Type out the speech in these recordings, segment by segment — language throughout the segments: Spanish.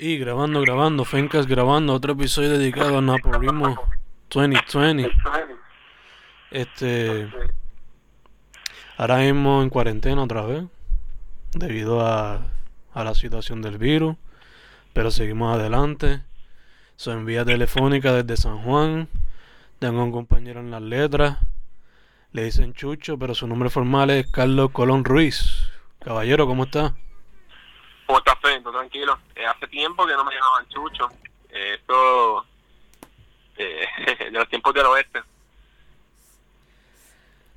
Y grabando, grabando, Fencas grabando otro episodio dedicado a Napolismo 2020. Este. Ahora mismo en cuarentena otra vez, debido a, a la situación del virus, pero seguimos adelante. Soy en vía telefónica desde San Juan. Tengo un compañero en las letras. Le dicen Chucho, pero su nombre formal es Carlos Colón Ruiz. Caballero, ¿cómo está? ¿Cómo estás, Tranquilo. Eh, hace tiempo que no me llamaban Chucho. Eh, esto eh, de los tiempos del oeste.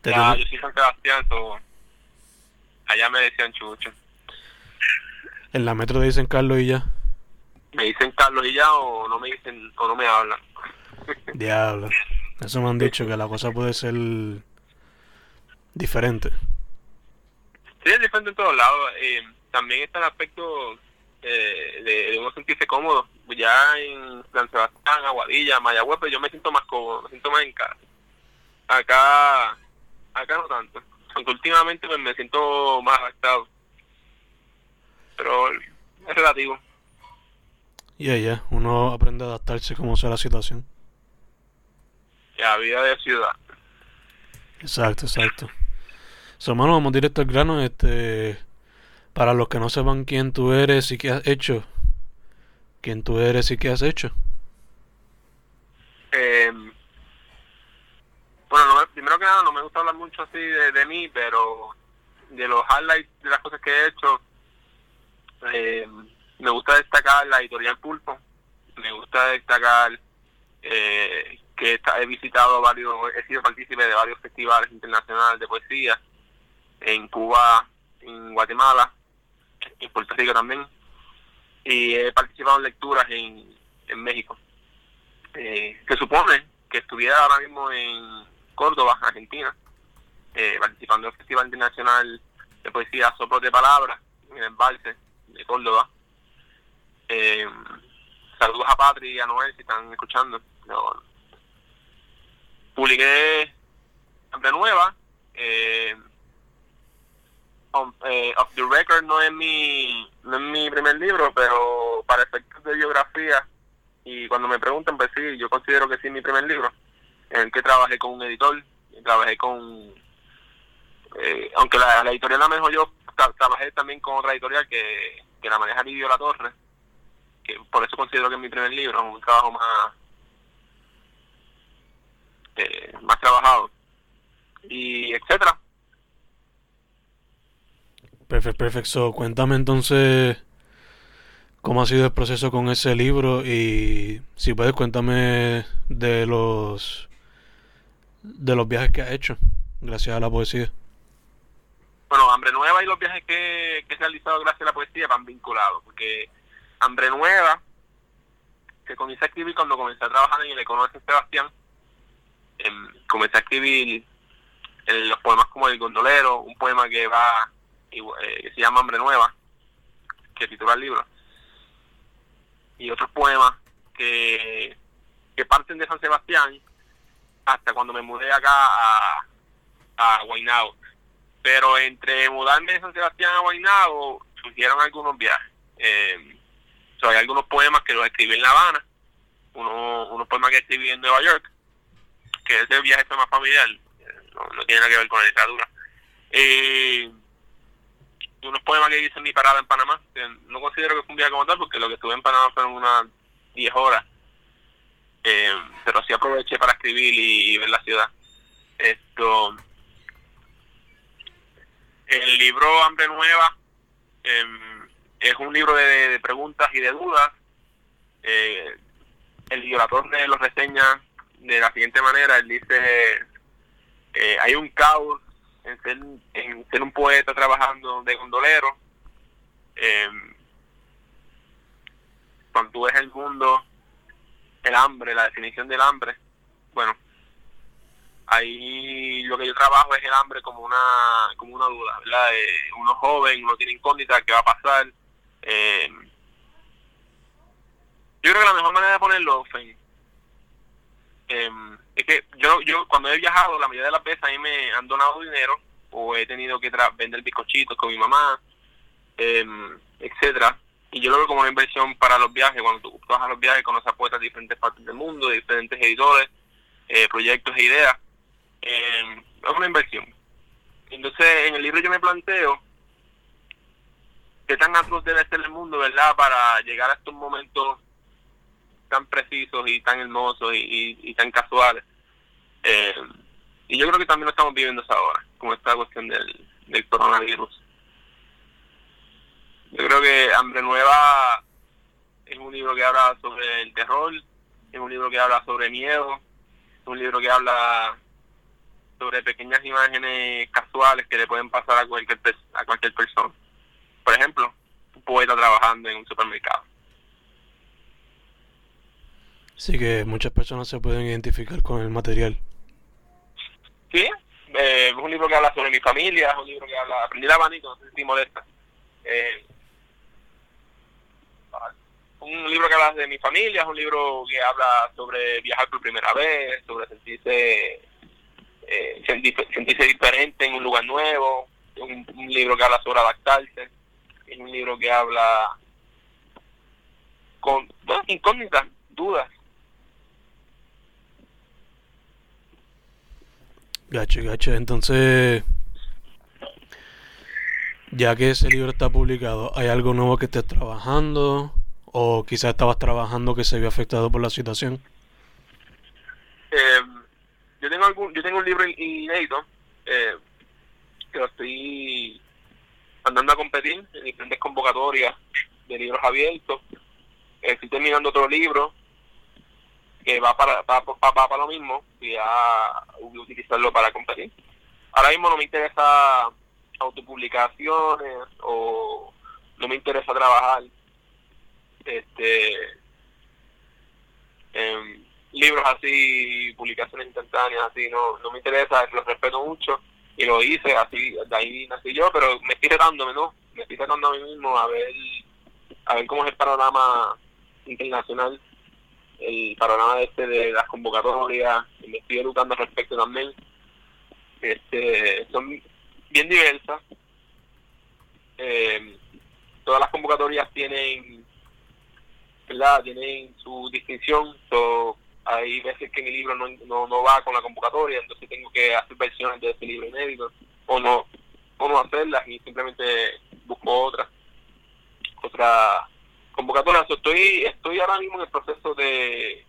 Te Ya, yo soy San Sebastián, so, allá me decían Chucho. En la metro te dicen Carlos y ya. Me dicen Carlos y ya o no me dicen o no me hablan. Diablo. Eso me han dicho que la cosa puede ser diferente. Sí, es diferente en todos lados. Eh, también está el aspecto eh, de, de uno sentirse cómodo. Ya en San Sebastián, Aguadilla, Mayagüez, pues yo me siento más cómodo, me siento más en casa. Acá, acá no tanto. Aunque últimamente pues, me siento más adaptado. Pero es relativo. Y allá, uno aprende a adaptarse como sea la situación. La vida de ciudad. Exacto, exacto. So, mano, vamos directo al grano. Este, para los que no sepan quién tú eres y qué has hecho. Quién tú eres y qué has hecho. Eh, bueno, no me- primero que nada, no me gusta hablar mucho así de, de mí, pero de los highlights de las cosas que he hecho, eh, me gusta destacar la editorial Pulpo, me gusta destacar eh, que he visitado varios, he sido partícipe de varios festivales internacionales de poesía, en Cuba, en Guatemala, en Puerto Rico también, y he participado en lecturas en, en México eh, se supone que estuviera ahora mismo en Córdoba, Argentina, eh, participando en el Festival Internacional de Poesía Soplos de Palabras, en el Embalse de Córdoba. Eh, saludos a Patri y a Noel si están escuchando. Yo publiqué Hambre Nueva. Eh, on- eh, Off the Record no es mi no es mi primer libro, pero para efectos de biografía y cuando me preguntan, pues sí, yo considero que sí es mi primer libro, en el que trabajé con un editor, trabajé con, eh, aunque la, la editorial la manejo yo, tra- trabajé también con otra editorial que, que la maneja Lidio La Torre, que por eso considero que es mi primer libro, un trabajo más, eh, más trabajado, y etcétera. Perfecto, perfecto. Cuéntame entonces cómo ha sido el proceso con ese libro y si puedes cuéntame de los de los viajes que has hecho gracias a la poesía. Bueno, Hambre Nueva y los viajes que, que he realizado gracias a la poesía van vinculados, porque Hambre Nueva, que comencé a escribir cuando comencé a trabajar en el Econo de Sebastián, em, comencé a escribir en los poemas como El Gondolero, un poema que va, eh, que se llama Hambre Nueva, que titula el libro, y otros poemas que, que parten de San Sebastián hasta cuando me mudé acá a, a Guaynabo pero entre mudarme de San Sebastián a Guaynabo surgieron algunos viajes. Eh, so, hay algunos poemas que los escribí en La Habana, uno, unos poemas que escribí en Nueva York, que ese viaje fue más familiar, eh, no, tiene nada que ver con la literatura. Eh, unos poemas que hice en mi parada en Panamá, no considero que fue un viaje como tal, porque lo que estuve en Panamá fueron unas 10 horas, Eh, pero sí aproveché para escribir y, ver la ciudad. Esto el libro Hambre Nueva em, es un libro de, preguntas y de dudas. Eh, el violador de lo reseña de la siguiente manera. Él dice, eh, hay un caos en ser, un poeta trabajando de gondolero. Em, cuando tú ves el mundo, el hambre, la definición del hambre, bueno, ahí lo que yo trabajo es el hambre como una como una duda, ¿verdad? Eh, uno joven, uno tiene incógnita, ¿qué va a pasar? Eh, yo creo que la mejor manera de ponerlo, eh, es que yo yo cuando he viajado, la mayoría de las veces a mí me han donado dinero o he tenido que tra- vender bizcochitos con mi mamá, eh, etcétera y yo lo veo como una inversión para los viajes. Cuando tú vas a los viajes, conoces a poetas de diferentes partes del mundo, de diferentes editores, eh, proyectos e ideas. Eh, es una inversión. Entonces, en el libro yo me planteo qué tan atroz debe ser el mundo, ¿verdad?, para llegar a estos momentos tan precisos y tan hermosos y, tan casuales. Eh, y yo creo que también lo estamos viviendo ahora, como esta cuestión del, coronavirus. Yo creo que Hambre Nueva es un libro que habla sobre el terror, es un libro que habla sobre miedo, es un libro que habla sobre pequeñas imágenes casuales que le pueden pasar a cualquier, a cualquier persona. Por ejemplo, un poeta trabajando en un supermercado. Sí, que muchas personas se pueden identificar con el material. Sí, eh, es un libro que habla sobre mi familia, es un libro que habla, aprendí la abanico, no sé si molesta. Eh, un libro que habla de mi familia, es un libro que habla sobre viajar por primera vez, sobre sentirse eh, sentirse diferente en un lugar nuevo, un, un libro que habla sobre adaptarse, es un libro que habla con incógnitas, dudas. Gacho, gacho. Entonces, ya que ese libro está publicado, ¿hay algo nuevo que estés trabajando? ¿O quizás estabas trabajando que se vio afectado por la situación? Eh, yo tengo algún, yo tengo un libro inédito eh, que lo estoy andando a competir en diferentes convocatorias de libros abiertos. estoy terminando otro libro que va para, para, para, lo mismo y a utilizarlo para competir. Ahora mismo no me interesa autopublicaciones o no me interesa trabajar este en libros así, publicaciones instantáneas así, no, no me interesa, los respeto mucho y lo hice así, de ahí nací yo, pero me estoy retándome, ¿no? Me estoy retando a mí mismo a ver, a ver cómo es el panorama internacional, el panorama este de las convocatorias, me estoy educando al respecto también. Este, son bien diversas. Eh, todas las convocatorias tienen, ¿verdad? Tienen su distinción. So, hay veces que mi libro no, no, no va con la convocatoria, entonces tengo que hacer versiones de ese libro inédito, o no, o no hacerlas y simplemente busco otra, otra convocatoria. estoy, estoy ahora mismo en el proceso de,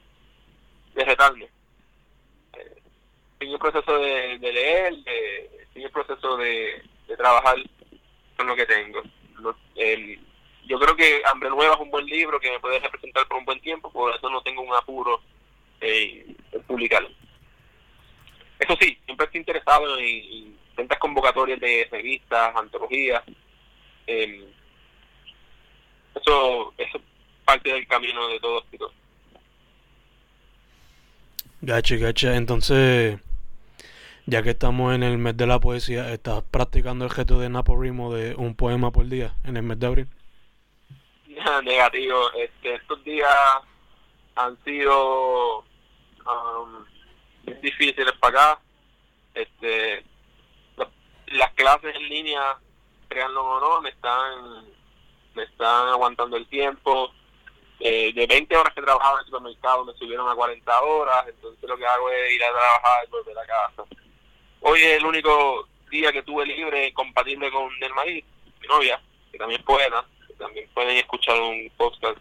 de retarme. Estoy en el proceso de, leer, de, en el proceso de, trabajar con lo que tengo. yo creo que Hambre Nueva es un buen libro que me puede representar por un buen tiempo, por eso no tengo un apuro eh, publicarlo. Eso sí, siempre estoy interesado en, tantas convocatorias de revistas, antologías. Eh, eso, eso es parte del camino de todo escritor. Gacha, gacha. Entonces, ya que estamos en el mes de la poesía, ¿estás practicando el gesto de Naporimo de un poema por día en el mes de abril? Negativo. Este, estos días han sido um, difíciles para acá. Este, las clases en línea, créanlo o no, me están, me están aguantando el tiempo. Eh, de 20 horas que trabajaba en el supermercado me subieron a 40 horas, entonces lo que hago es ir a trabajar y volver a casa. Hoy es el único día que tuve libre compatible con el maíz, mi novia, que también es poeta, que también pueden escuchar un podcast,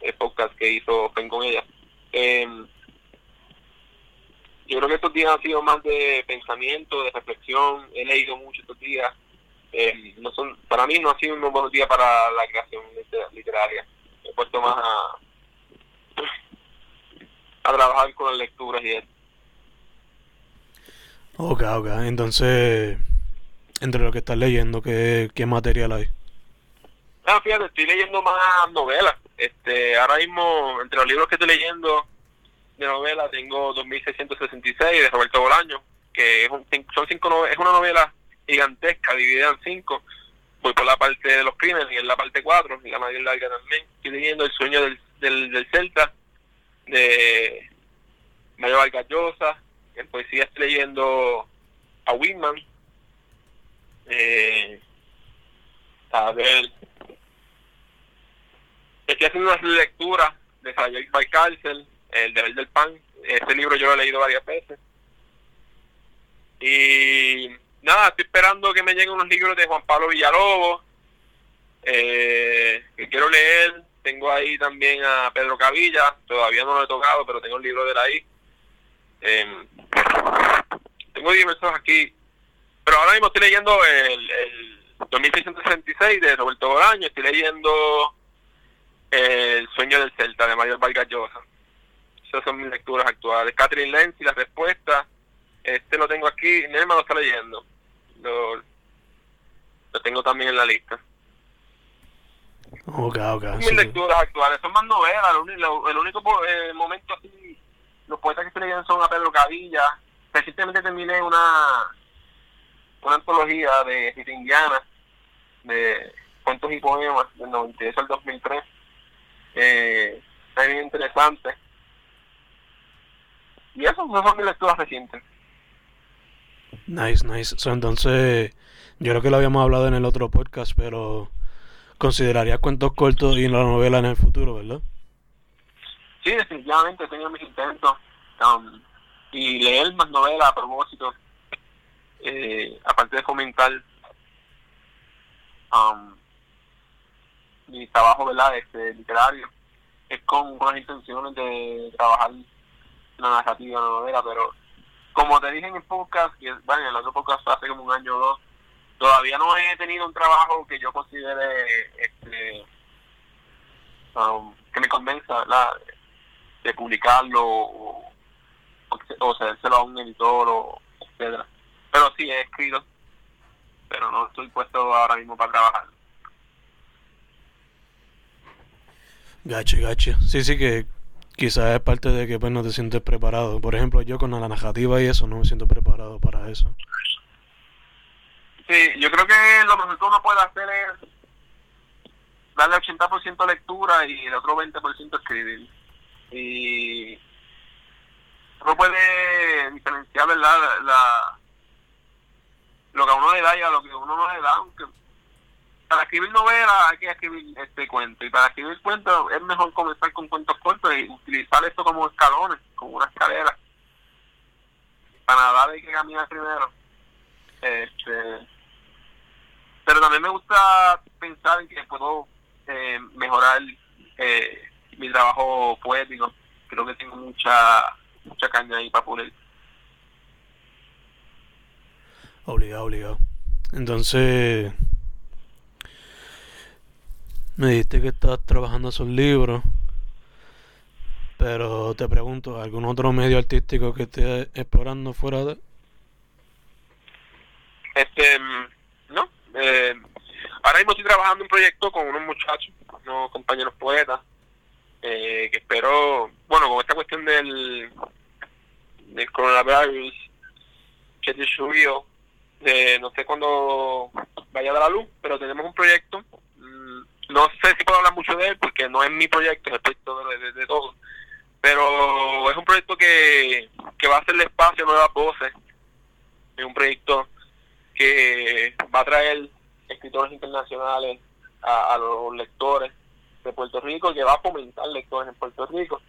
el podcast que hizo Fen con ella. Eh, yo creo que estos días han sido más de pensamiento, de reflexión. He leído mucho estos días. Eh, no son, para mí no ha sido un buen día para la creación literaria. he puesto más a, a trabajar con las lecturas y eso. Ok, ok. Entonces, entre lo que estás leyendo, ¿qué, qué material hay? Ah, fíjate, estoy leyendo más novelas. Este, ahora mismo, entre los libros que estoy leyendo, de novela tengo 2666 de Roberto Bolaño, que es, un, son cinco es una novela gigantesca, dividida en cinco. Voy por la parte de los crímenes y en la parte cuatro, y la más larga también. Estoy leyendo El sueño del, del, Celta, de Mario Vargas Llosa. En poesía estoy leyendo a Whitman. Eh, a ver, estoy haciendo unas lecturas de Sayek Cárcel, El deber del pan. Ese libro yo lo he leído varias veces. Y nada, estoy esperando que me lleguen unos libros de Juan Pablo Villalobos, eh, que quiero leer. Tengo ahí también a Pedro Cavilla, todavía no lo he tocado, pero tengo el libro de él ahí. Eh, tengo diversos aquí, pero ahora mismo estoy leyendo el, el 2666 de Roberto Bolaño, estoy leyendo El sueño del Celta de Mario Vargas Llosa. Esas son mis lecturas actuales. Catherine Lenz y la respuesta, este lo tengo aquí, hermano lo está leyendo. Lo, lo tengo también en la lista. Ok, ok. mis lecturas actuales, son más novelas, el, único eh, momento así, los poetas que estoy leyendo son a Pedro Cavilla, recientemente terminé una una antología de Rita Indiana, de cuentos y poemas del 98 al 2003, eh, es bien interesante. Y eso, no son mis lecturas recientes. Nice, nice. entonces, yo creo que lo habíamos hablado en el otro podcast, pero consideraría cuentos cortos y la novela en el futuro, ¿verdad? Sí, definitivamente he mis intentos. Um, y leer más novelas a propósito, eh, aparte de fomentar um, mi trabajo ¿verdad? Este, literario, es con las intenciones de trabajar la narrativa, la novela, pero como te dije en el podcast, y bueno, en el otro podcast hace como un año o dos, todavía no he tenido un trabajo que yo considere este, um, que me convenza de publicarlo o, o cedérselo a un editor o etcétera. Pero sí he escrito pero no estoy puesto ahora mismo para trabajar. Gacho gacho sí sí que quizás es parte de que pues no te sientes preparado. Por ejemplo yo con la narrativa y eso no me siento preparado para eso. Sí yo creo que lo mejor que uno puede hacer es darle 80% lectura y el otro 20% escribir. Y uno puede diferenciar ¿verdad? La, lo que a uno le da y a lo que uno no le da aunque para escribir novelas hay que escribir este cuento y para escribir cuentos es mejor comenzar con cuentos cortos y utilizar esto como escalones como una escalera para dar hay que caminar primero este pero también me gusta pensar en que puedo eh, mejorar eh, mi trabajo poético creo que tengo mucha mucha caña ahí para pulir. Obligado, obligado. Entonces, me dijiste que estás trabajando esos libros, pero te pregunto, ¿algún otro medio artístico que estés explorando fuera de...? Este, no. Eh, ahora mismo estoy trabajando un proyecto con unos muchachos, unos compañeros poetas, eh, que espero, bueno, con esta cuestión del, del coronavirus que se subió, de, no sé cuándo vaya a dar la luz, pero tenemos un proyecto, no sé si puedo hablar mucho de él porque no es mi proyecto, es el proyecto de, todo, pero es un proyecto que, que va a hacerle espacio a nuevas voces, es un proyecto que va a traer escritores internacionales a los lectores de Puerto Rico que va a fomentar lectores en Puerto Rico.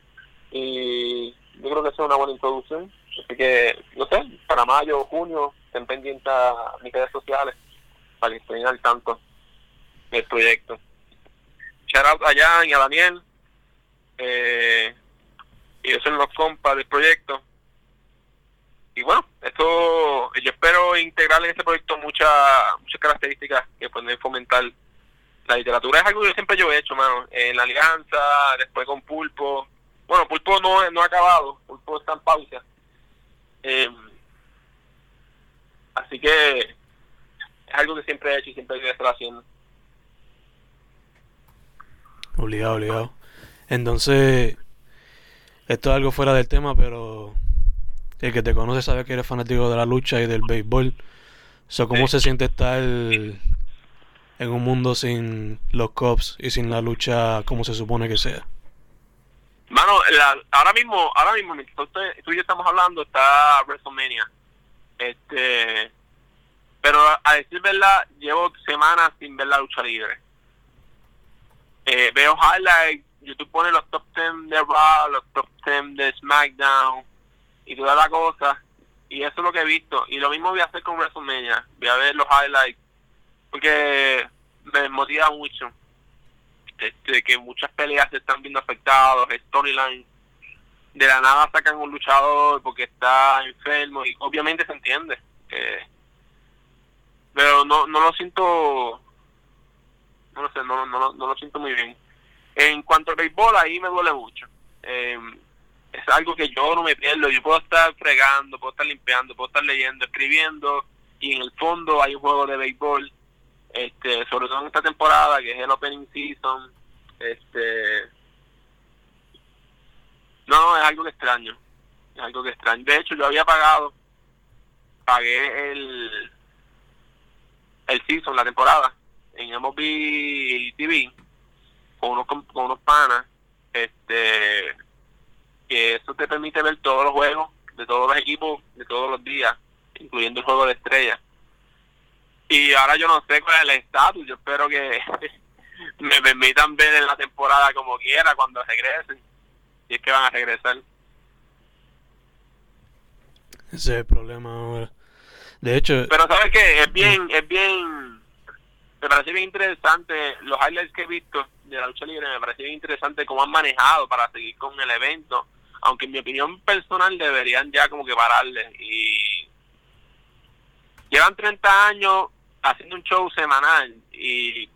Y yo creo que esa es una buena introducción. Así que, no sé, para mayo o junio, estén pendientes a mis redes sociales para que al tanto del proyecto. A Jan y a Daniel. Eh, ellos son los compas del proyecto. Y bueno, esto yo espero integrar en este proyecto muchas muchas características que pueden fomentar la literatura es algo que siempre yo he hecho, mano. En la alianza, después con Pulpo. Bueno, Pulpo no, no ha acabado, Pulpo está en pausa. Eh, así que es algo que siempre he hecho y siempre voy a estar haciendo. Obligado, obligado. Entonces, esto es algo fuera del tema, pero el que te conoce sabe que eres fanático de la lucha y del béisbol. So, ¿Cómo se siente estar en un mundo sin los cops y sin la lucha como se supone que sea? Mano, ahora mismo, ahora mismo, tú y yo estamos hablando, está WrestleMania. Este, pero a, decir verdad, llevo semanas sin ver la lucha libre. Eh, veo highlights, YouTube pone los top 10 de Raw, los top 10 de SmackDown y toda la cosa. Y eso es lo que he visto. Y lo mismo voy a hacer con WrestleMania. Voy a ver los highlights. Porque me motiva mucho. Este, que muchas peleas se están viendo afectadas, storyline. De la nada sacan un luchador porque está enfermo. Y obviamente se entiende. pero no, no lo siento. No lo sé, no, no, no lo siento muy bien. En cuanto al béisbol, ahí me duele mucho. Eh, es algo que yo no me pierdo. Yo puedo estar fregando, puedo estar limpiando, puedo estar leyendo, escribiendo, y en el fondo hay un juego de béisbol, este, sobre todo en esta temporada, que es el Opening Season. Este, no, es algo que extraño. Es algo que extraño. De hecho, yo había pagado, pagué el, el season, la temporada, en MLB TV con unos, con unos panas, este, que eso te permite ver todos los juegos de todos los equipos de todos los días, incluyendo el juego de estrellas. Y ahora yo no sé cuál es el estatus, yo espero que me permitan ver en la temporada como quiera cuando regresen, y es que van a regresar. Ese es el problema ahora. De hecho... Pero sabes que es bien, es bien, me parece bien interesante los highlights que he visto de la lucha libre me parece bien interesante cómo han manejado para seguir con el evento, aunque en mi opinión personal deberían ya como que pararle y llevan 30 años haciendo un show semanal y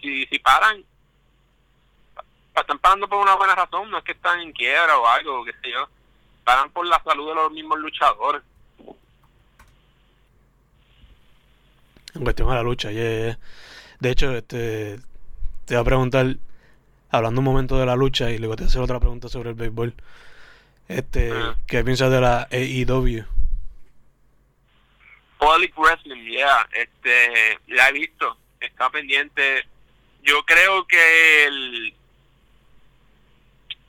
si, si paran están parando por una buena razón, no es que están en quiebra o algo, qué sé yo, paran por la salud de los mismos luchadores. En cuestión de la lucha, de hecho, este te voy a preguntar, hablando un momento de la lucha, y luego te voy a hacer otra pregunta sobre el béisbol. Este, ah. ¿Qué piensas de la AEW? Public Wrestling, yeah, este, la he visto, está pendiente. Yo creo que el,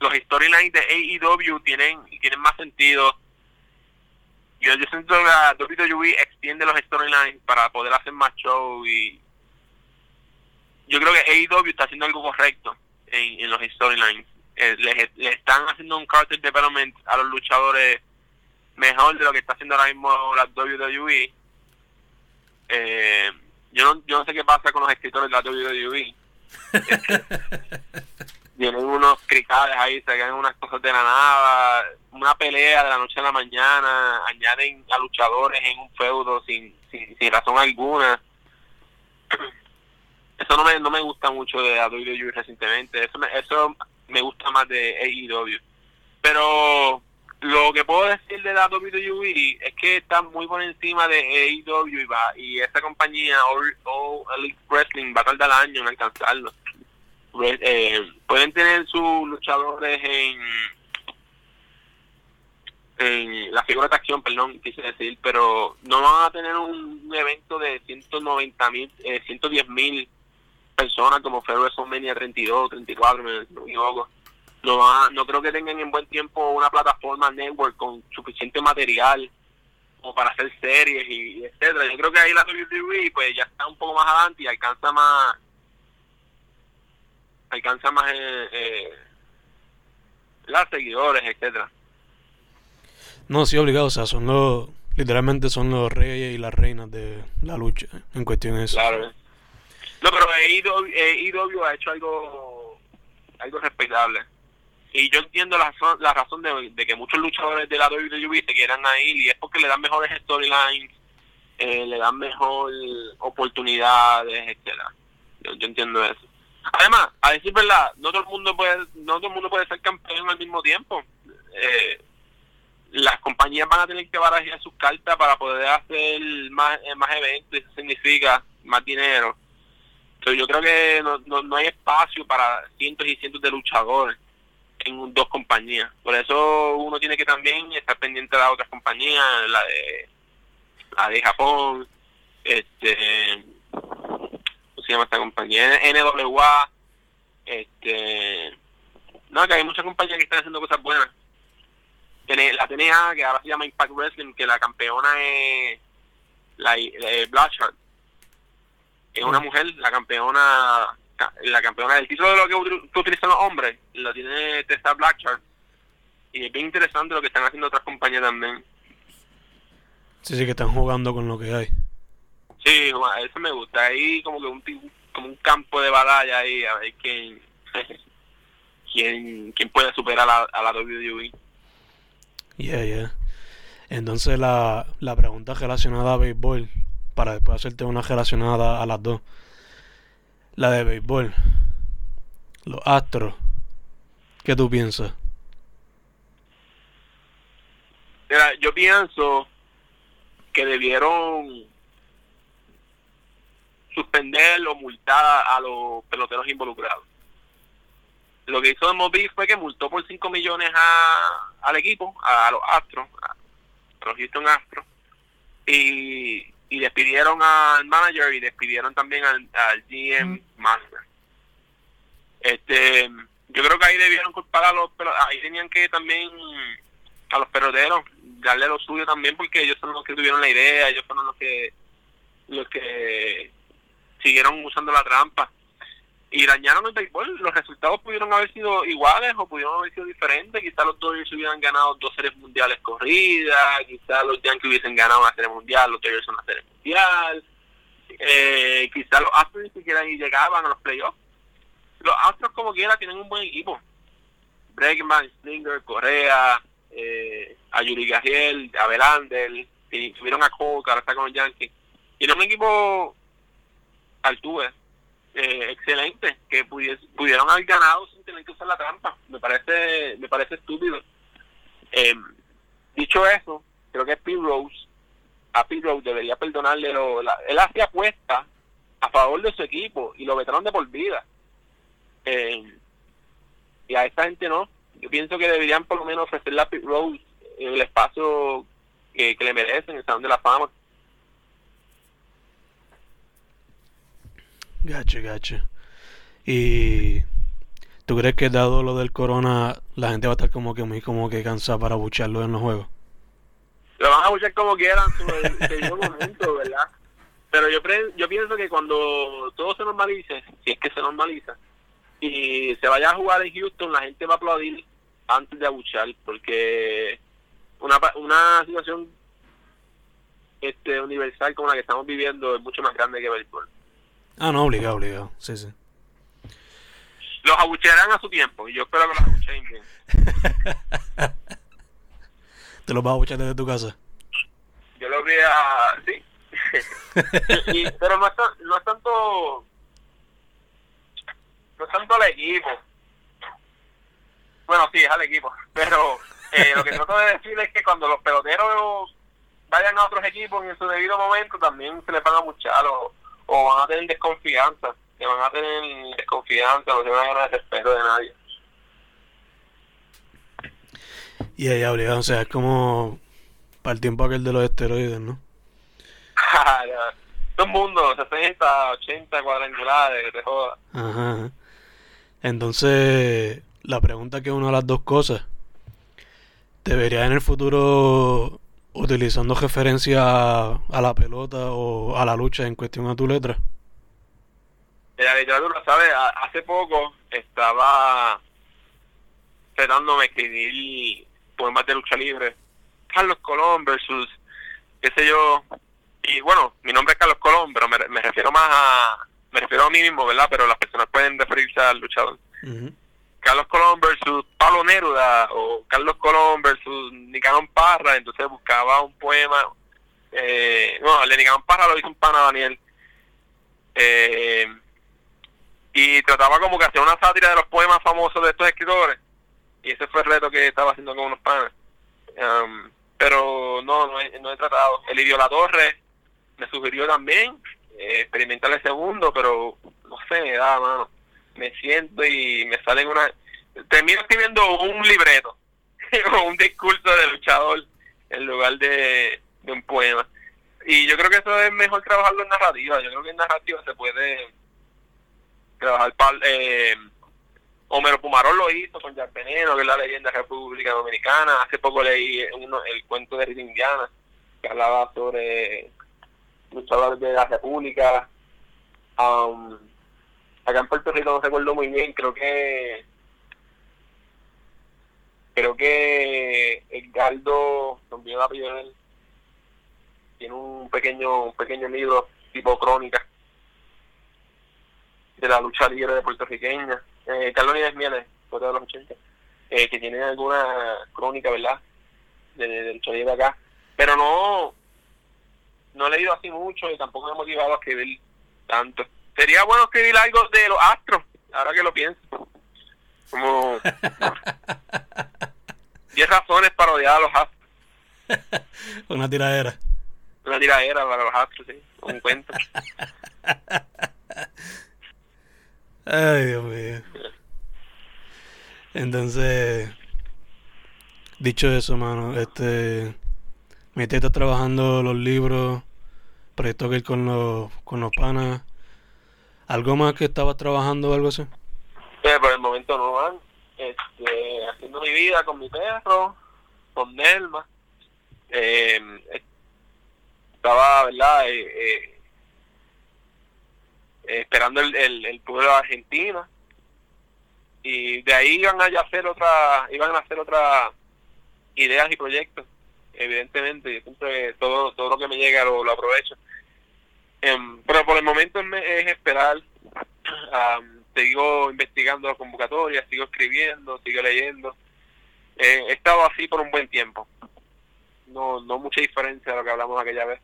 los storylines de AEW tienen, tienen más sentido. Yo, siento que la WWE extiende los storylines para poder hacer más show y yo creo que AEW está haciendo algo correcto en, los storylines. Eh, le, están haciendo un character development a los luchadores mejor de lo que está haciendo ahora mismo la WWE. Eh, yo, no, yo no sé qué pasa con los escritores de la WWE. Tienen unos cricales ahí, se caen unas cosas de la nada, una pelea de la noche a la mañana, añaden a luchadores en un feudo sin, sin, sin razón alguna eso no me, no me gusta mucho de WWE recientemente, eso me, eso me gusta más de AEW. Pero lo que puedo decir de la WWE es que está muy por encima de AEW y, va, y esta compañía, All, Elite Wrestling, va a tardar años en alcanzarlo. Eh, pueden tener sus luchadores en la figura de acción, perdón, quise decir, pero no van a tener un, evento de 190 mil, eh, 110 mil personas como fue WrestleMania 32, 34, me, me equivoco. No, va, no creo que tengan en buen tiempo una plataforma network con suficiente material como para hacer series y, etcétera. Yo creo que ahí la WWE pues ya está un poco más adelante y alcanza más alcanza más eh, eh, las seguidores, etcétera. No, sí, obligado, o sea, son los literalmente son los reyes y las reinas de la lucha en cuestión de eso. Claro. No, pero IW ha hecho algo algo respetable. Y yo entiendo la, la razón de, que muchos luchadores de la WWE se quieran ir y es porque le dan mejores storylines, eh, le dan mejor oportunidades, etcétera. Yo, entiendo eso. Además, a decir verdad, no todo el mundo puede, no todo el mundo puede ser campeón al mismo tiempo. Eh, las compañías van a tener que barajar sus cartas para poder hacer más, más eventos eso significa más dinero yo creo que no, no, hay espacio para cientos y cientos de luchadores en dos compañías. Por eso uno tiene que también estar pendiente de las otras compañías, la de la de Japón, este ¿cómo se llama esta compañía? NWA, este no, que hay muchas compañías que están haciendo cosas buenas. La TNA, que ahora se llama Impact Wrestling, que la campeona es la, la Blanchard es una mujer, la campeona la campeona del título de lo que, utilizan los hombres, lo tiene Tessa Blackshard. Y es bien interesante lo que están haciendo otras compañías también. Sí, sí, que están jugando con lo que hay. Sí, eso me gusta. Ahí como que un, como un campo de batalla ahí, a ver quién, quién, quién puede superar a, a la WWE. Yeah, yeah. Entonces la, la pregunta relacionada a béisbol, para después hacerte una relacionada a las dos. La de béisbol. Los astros. ¿Qué tú piensas? Mira, yo pienso que debieron suspender o multar a los peloteros involucrados. Lo que hizo Moby fue que multó por 5 millones a, al equipo, a, los Astros, a, los Houston Astros, y, y despidieron al manager y despidieron también al, al GM Master. Este, yo creo que ahí debieron culpar a los ahí tenían que también a los peloteros darle lo suyo también porque ellos son los que tuvieron la idea, ellos fueron los que los que siguieron usando la trampa y dañaron el béisbol. Los resultados pudieron haber sido iguales o pudieron haber sido diferentes. Quizás los Dodgers hubieran ganado dos series mundiales corridas, quizás los Yankees hubiesen ganado una serie mundial, los Dodgers una serie mundial. Eh, quizás los Astros ni siquiera llegaban a los playoffs. Los Astros como quiera tienen un buen equipo. Bregman, Slinger, Correa, eh, a Yuri Gajiel, a Belander, y tuvieron a Cole, ahora está con los Yankees. Tienen un equipo Altuve eh, excelente que pudieron haber ganado sin tener que usar la trampa. Me parece me parece estúpido. Eh, dicho eso, creo que Pete Rose, a Pete Rose debería perdonarle. Lo, él hacía apuesta a favor de su equipo y lo vetaron de por vida. Eh, y a esta gente no. Yo pienso que deberían por lo menos ofrecerle a Pete Rose el espacio que, que le merecen, el Salón de la Fama. Gacho, gacho. ¿Y tú crees que dado lo del corona, la gente va a estar como que muy como que cansada para bucharlo en los juegos? Lo van a buchar como quieran, su momento, ¿verdad? Pero yo, yo pienso que cuando todo se normalice, si es que se normaliza, y se vaya a jugar en Houston, la gente va a aplaudir antes de abuchar, porque una, una situación este universal como la que estamos viviendo es mucho más grande que béisbol. Ah, no, obligado, obligado. Sí, sí. Los abuchearán a su tiempo y yo espero que los abucheen bien. ¿Te los vas a abuchear desde tu casa? Yo los voy a... sí. pero no es, no es tanto... No es tanto el equipo. Bueno, sí, es al equipo. Pero eh, lo que trato de decir es que cuando los peloteros vayan a otros equipos en su debido momento, también se les van a abuchar los o van a tener desconfianza, que van a tener desconfianza, no se van a ganar respeto de nadie. Y ahí obligado, o sea, es como para el tiempo aquel de los esteroides, ¿no? Todo el mundo, 60, 80 cuadrangulares, te joda. Ajá. Entonces, la pregunta que una de las dos cosas, ¿debería en el futuro utilizando referencia a, la pelota o a la lucha en cuestión a tu letra? La literatura, ¿sabes? Hace poco estaba tratándome de escribir poemas de lucha libre. Carlos Colón versus, qué sé yo. Y bueno, mi nombre es Carlos Colón, pero me, refiero más a. Me refiero a mí mismo, ¿verdad? Pero las personas pueden referirse al luchador. Carlos Colón versus Pablo Neruda o Carlos Colón versus Nicanor Parra, entonces buscaba un poema, eh, no, el de Nicanor Parra lo hizo un pana Daniel, eh, y trataba como que hacía una sátira de los poemas famosos de estos escritores, y ese fue el reto que estaba haciendo con unos panas. Um, pero no, no he, no he tratado. El Idio Torre me sugirió también eh, experimentar el segundo, pero no sé, me da, mano me siento y me salen una... Termino escribiendo un libreto o un discurso de luchador en lugar de, un poema. Y yo creo que eso es mejor trabajarlo en narrativa. Yo creo que en narrativa se puede trabajar... Eh, Homero Pumarón lo hizo con Veneno, que es la leyenda República Dominicana. Hace poco leí uno, el cuento de Rita Indiana, que hablaba sobre luchadores de la República. Um, acá en Puerto Rico no recuerdo muy bien, creo que creo que Edgardo, no olvidé la él, tiene un pequeño, un pequeño libro tipo crónica de la lucha libre de puertorriqueña. Eh, Carlos Nieves Mieles, de los 80, eh, que tiene alguna crónica, ¿verdad? De, de, lucha libre acá. Pero no, no he leído así mucho y tampoco me he motivado a escribir tanto. Sería bueno escribir algo de los astros, ahora que lo pienso. Como 10 razones para odiar a los astros. Una tiradera. Una tiradera para los astros, sí. Un cuento. Ay, Dios mío. Entonces, dicho eso, mano, este. Mi está trabajando los libros, proyecto que ir con los, con los panas. ¿Algo más que estaba trabajando o algo así? Eh, por el momento no, van. Este, haciendo mi vida con mi perro, con Nelma. Eh, estaba, ¿verdad? Eh, eh, esperando el, el, el pueblo de Argentina y de ahí iban a hacer otra iban a hacer otras ideas y proyectos evidentemente yo siempre todo todo lo que me llega lo, aprovecho em, pero por el momento es, esperar. Sigo investigando las convocatorias sigo escribiendo sigo leyendo. Eh, he estado así por un buen tiempo. No no mucha diferencia de lo que hablamos aquella vez.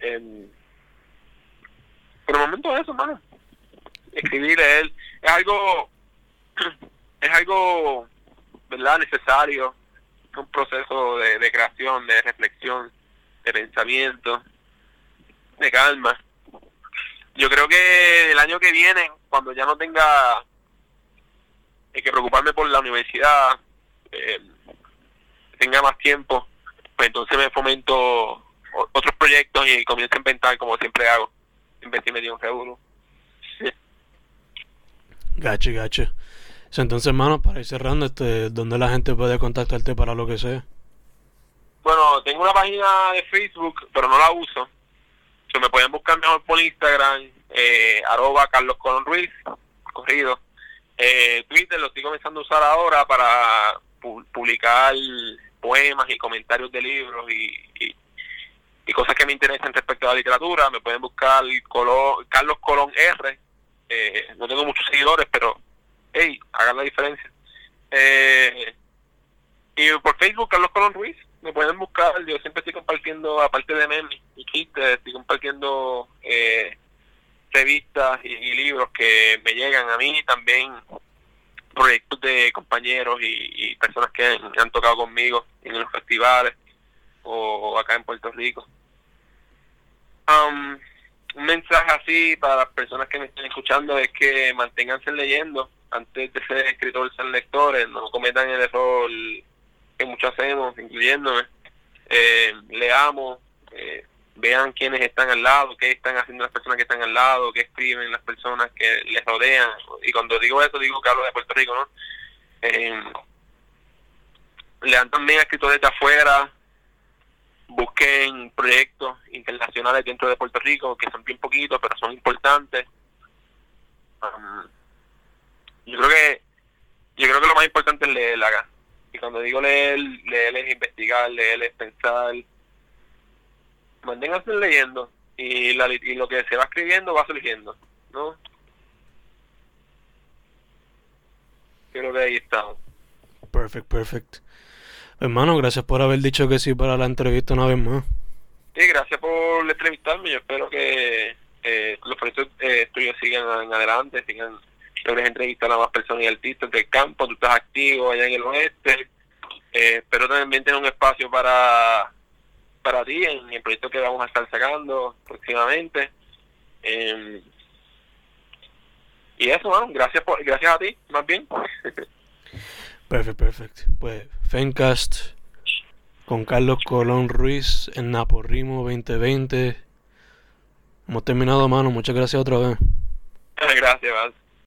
Em, por el momento eso mano. Escribir él es algo es algo, ¿verdad?, necesario, un proceso de creación, de reflexión, de pensamiento, de calma. Yo creo que el año que viene, cuando ya no tenga que preocuparme por la universidad, eh, tenga más tiempo, pues entonces me fomento otros proyectos y comienzo a inventar como siempre hago. Inventé medio un seguro. Gacho, gacho. Entonces, hermano, para ir cerrando, este, ¿dónde la gente puede contactarte para lo que sea? Bueno, tengo una página de Facebook, pero no la uso. Me pueden buscar mejor por Instagram, eh, arroba Carlos Colón Ruiz, corrido. Eh, Twitter lo estoy comenzando a usar ahora para publicar poemas y comentarios de libros y, cosas que me interesan respecto a la literatura. Me pueden buscar Carlos Colón R. Eh, no tengo muchos seguidores, pero hey, hagan la diferencia. Eh, y por Facebook, Carlos Colón Ruiz, me pueden buscar, yo siempre estoy compartiendo, aparte de memes estoy compartiendo eh, revistas y, libros que me llegan a mí, también proyectos de compañeros y, personas que han, tocado conmigo en los festivales o, acá en Puerto Rico. Um, un mensaje así para las personas que me estén escuchando es que manténganse leyendo, antes de ser escritor, ser lectores, no cometan el error que muchos hacemos, incluyéndome. Eh, leamos, eh, vean quiénes están al lado, qué están haciendo las personas que están al lado, qué escriben las personas que les rodean. Y cuando digo eso, digo que hablo de Puerto Rico, ¿no? Eh, lean también a escritores de afuera, busquen proyectos internacionales dentro de Puerto Rico, que son bien poquitos, pero son importantes. Um, yo creo que yo creo que lo más importante es leer. Y cuando digo leer, leer es investigar, leer es pensar. Manténganse leyendo y, la, y lo que se va escribiendo va surgiendo, ¿no? Creo que ahí está. Perfect, perfect. Hermano, gracias por haber dicho que sí para la entrevista una vez más. Sí, gracias por entrevistarme. Yo espero que eh, los proyectos eh, tuyos sigan adelante, sigan logres entrevistar a más personas y artistas del campo, tú estás activo allá en el oeste, eh, pero también tener un espacio para para ti en el proyecto que vamos a estar sacando próximamente. Em, y eso, bueno, gracias por, gracias a ti, más bien. perfecto, perfecto. Pues Fencast con Carlos Colón Ruiz en Naporrimo 2020. Hemos terminado, mano. Muchas gracias otra vez. Gracias,